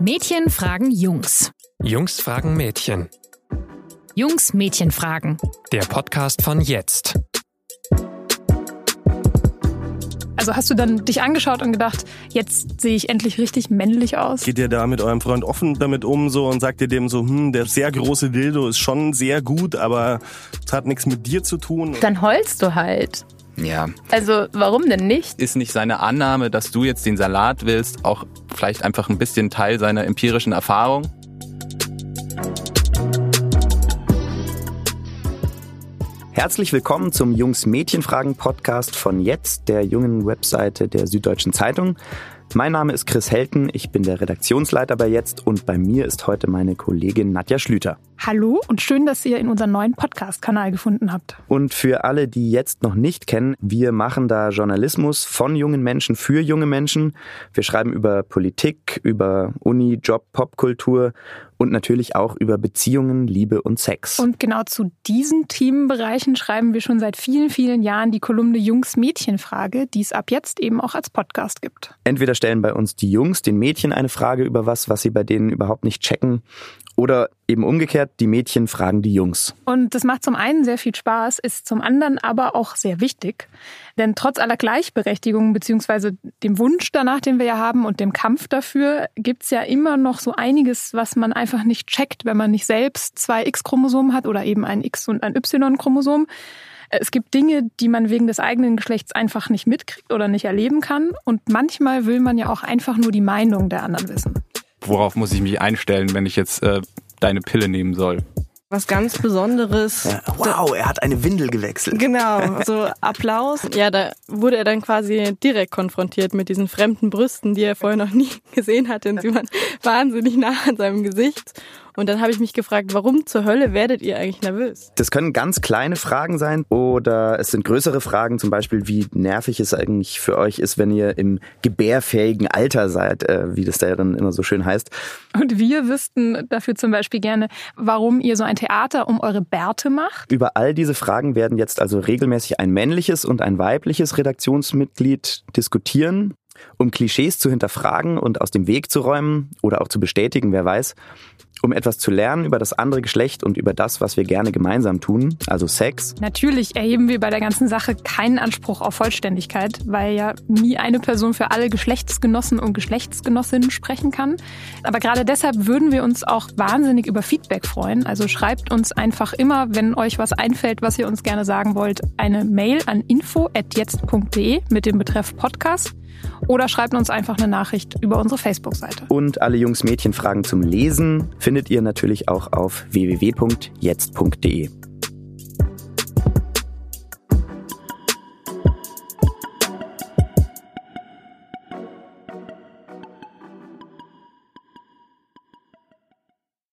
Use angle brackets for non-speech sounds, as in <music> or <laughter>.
Mädchen fragen Jungs. Jungs fragen Mädchen. Jungs Mädchen fragen. Der Podcast von jetzt. Also hast du dann dich angeschaut und gedacht, jetzt sehe ich endlich richtig männlich aus? Geht ihr da mit eurem Freund offen damit um so und sagt ihr dem so, hm, der sehr große Dildo ist schon sehr gut, aber es hat nichts mit dir zu tun? Dann heulst du halt. Ja. Also warum denn nicht? Ist nicht seine Annahme, dass du jetzt den Salat willst, auch vielleicht einfach ein bisschen Teil seiner empirischen Erfahrung? Herzlich willkommen zum Jungs-Mädchen-Fragen-Podcast von jetzt, der jungen Webseite der Süddeutschen Zeitung. Mein Name ist Chris Helten, ich bin der Redaktionsleiter bei Jetzt und bei mir ist heute meine Kollegin Nadja Schlüter. Hallo und schön, dass ihr in unseren neuen Podcast-Kanal gefunden habt. Und für alle, die jetzt noch nicht kennen, wir machen da Journalismus von jungen Menschen für junge Menschen. Wir schreiben über Politik, über Uni, Job, Popkultur und natürlich auch über Beziehungen, Liebe und Sex. Und genau zu diesen Themenbereichen schreiben wir schon seit vielen, vielen Jahren die Kolumne Jungs-Mädchen-Frage, die es ab jetzt eben auch als Podcast gibt. Entweder stellen bei uns die Jungs den Mädchen eine Frage über was, was sie bei denen überhaupt nicht checken, oder eben umgekehrt, die Mädchen fragen die Jungs. Und das macht zum einen sehr viel Spaß, ist zum anderen aber auch sehr wichtig. Denn trotz aller Gleichberechtigung beziehungsweise dem Wunsch danach, den wir ja haben und dem Kampf dafür, gibt's ja immer noch so einiges, was man einfach nicht checkt, wenn man nicht selbst zwei X-Chromosomen hat oder eben ein X- und ein Y-Chromosom. Es gibt Dinge, die man wegen des eigenen Geschlechts einfach nicht mitkriegt oder nicht erleben kann. Und manchmal will man ja auch einfach nur die Meinung der anderen wissen worauf muss ich mich einstellen, wenn ich jetzt äh, deine Pille nehmen soll? Was ganz Besonderes. Ja, wow, er hat eine Windel gewechselt. Genau, <laughs> so Applaus. Ja, da wurde er dann quasi direkt konfrontiert mit diesen fremden Brüsten, die er vorher noch nie <laughs> gesehen hatte. Und sie waren wahnsinnig nah an seinem Gesicht. Und dann habe ich mich gefragt, warum zur Hölle werdet ihr eigentlich nervös? Das können ganz kleine Fragen sein oder es sind größere Fragen, zum Beispiel wie nervig es eigentlich für euch ist, wenn ihr im gebärfähigen Alter seid, äh, wie das da dann immer so schön heißt. Und wir wüssten dafür zum Beispiel gerne, warum ihr so ein Theater um eure Bärte macht. Über all diese Fragen werden jetzt also regelmäßig ein männliches und ein weibliches Redaktionsmitglied diskutieren um Klischees zu hinterfragen und aus dem Weg zu räumen oder auch zu bestätigen, wer weiß um etwas zu lernen über das andere Geschlecht und über das, was wir gerne gemeinsam tun, also Sex. Natürlich erheben wir bei der ganzen Sache keinen Anspruch auf Vollständigkeit, weil ja nie eine Person für alle Geschlechtsgenossen und Geschlechtsgenossinnen sprechen kann. Aber gerade deshalb würden wir uns auch wahnsinnig über Feedback freuen. Also schreibt uns einfach immer, wenn euch was einfällt, was ihr uns gerne sagen wollt, eine Mail an info@jetzt.de mit dem Betreff Podcast oder schreibt uns einfach eine Nachricht über unsere Facebook-Seite. Und alle Jungs-Mädchen-Fragen zum Lesen findet ihr natürlich auch auf www.jetzt.de.